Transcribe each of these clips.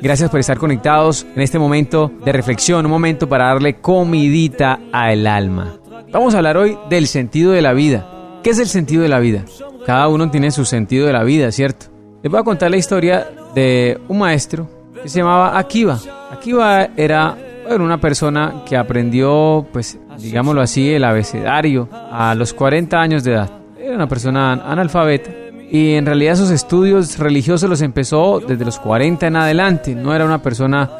Gracias por estar conectados en este momento de reflexión, un momento para darle comidita al alma. Vamos a hablar hoy del sentido de la vida. ¿Qué es el sentido de la vida? Cada uno tiene su sentido de la vida, ¿cierto? Les voy a contar la historia de un maestro que se llamaba Akiva. Akiva era una persona que aprendió, pues, digámoslo así, el abecedario a los 40 años de edad. Era una persona analfabeta y en realidad sus estudios religiosos los empezó desde los 40 en adelante, no era una persona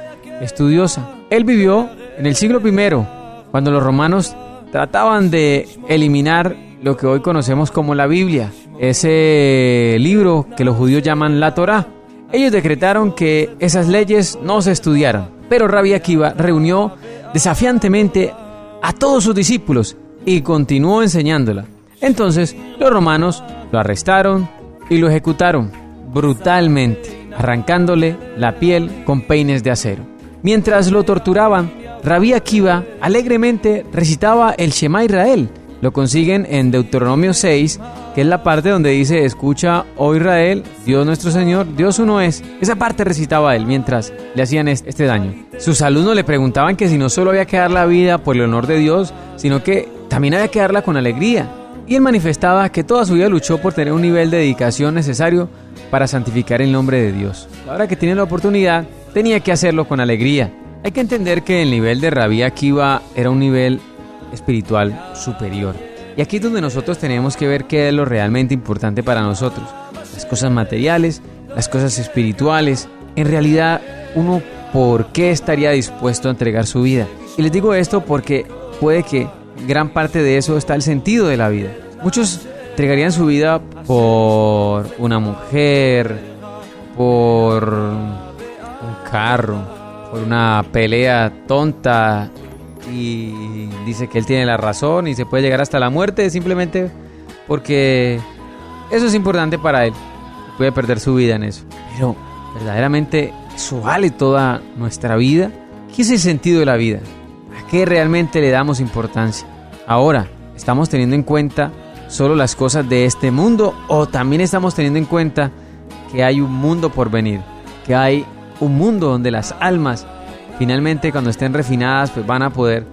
estudiosa. Él vivió en el siglo I, cuando los romanos trataban de eliminar lo que hoy conocemos como la Biblia, ese libro que los judíos llaman la Torá. Ellos decretaron que esas leyes no se estudiaran, pero Rabbi Akiva reunió desafiantemente a todos sus discípulos y continuó enseñándola. Entonces los romanos lo arrestaron, y lo ejecutaron brutalmente, arrancándole la piel con peines de acero. Mientras lo torturaban, Rabí Akiva alegremente recitaba el Shema Israel. Lo consiguen en Deuteronomio 6, que es la parte donde dice, escucha, oh Israel, Dios nuestro Señor, Dios uno es. Esa parte recitaba él mientras le hacían este daño. Sus alumnos le preguntaban que si no solo había que dar la vida por el honor de Dios, sino que también había que darla con alegría y él manifestaba que toda su vida luchó por tener un nivel de dedicación necesario para santificar el nombre de Dios. Ahora que tiene la oportunidad, tenía que hacerlo con alegría. Hay que entender que el nivel de Rabí Akiva era un nivel espiritual superior. Y aquí es donde nosotros tenemos que ver qué es lo realmente importante para nosotros. Las cosas materiales, las cosas espirituales. En realidad, uno, ¿por qué estaría dispuesto a entregar su vida? Y les digo esto porque puede que gran parte de eso está el sentido de la vida. Muchos entregarían su vida por una mujer, por un carro, por una pelea tonta y dice que él tiene la razón y se puede llegar hasta la muerte simplemente porque eso es importante para él. Puede perder su vida en eso. Pero verdaderamente eso vale toda nuestra vida. ¿Qué es el sentido de la vida? ¿A qué realmente le damos importancia? Ahora, ¿estamos teniendo en cuenta solo las cosas de este mundo o también estamos teniendo en cuenta que hay un mundo por venir? Que hay un mundo donde las almas finalmente cuando estén refinadas pues van a poder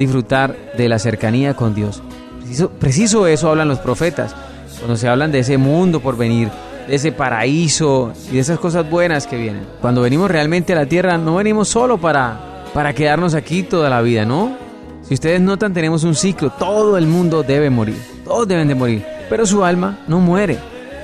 disfrutar de la cercanía con Dios. Preciso, preciso eso hablan los profetas, cuando se hablan de ese mundo por venir, de ese paraíso y de esas cosas buenas que vienen. Cuando venimos realmente a la tierra no venimos solo para, para quedarnos aquí toda la vida, ¿no? Si ustedes notan, tenemos un ciclo. Todo el mundo debe morir. Todos deben de morir. Pero su alma no muere.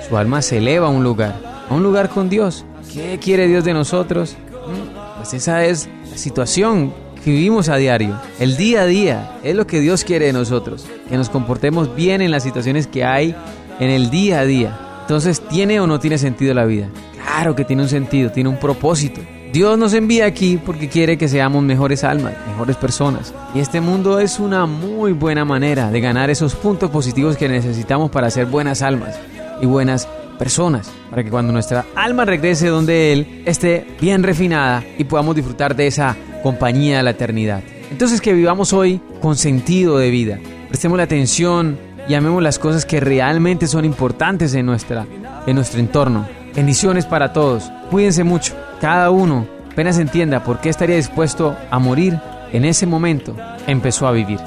Su alma se eleva a un lugar. A un lugar con Dios. ¿Qué quiere Dios de nosotros? Mm, pues esa es situación que vivimos a diario. El día a día es lo que Dios quiere de nosotros. Que nos comportemos bien en las situaciones que hay en el día a día. Entonces, ¿tiene o no tiene sentido la vida? Claro que tiene un sentido, tiene un propósito. Dios nos envía aquí porque quiere que seamos mejores almas, mejores personas. Y este mundo es una muy buena manera de ganar esos puntos positivos que necesitamos para ser buenas almas y buenas personas. Para que cuando nuestra alma regrese donde Él esté bien refinada y podamos disfrutar de esa compañía de la eternidad. Entonces que vivamos hoy con sentido de vida. Prestemos la atención y amemos las cosas que realmente son importantes en, nuestra, en nuestro entorno. Bendiciones para todos. Cuídense mucho cada uno apenas entienda por qué estaría dispuesto a morir en ese momento, empezó a vivir.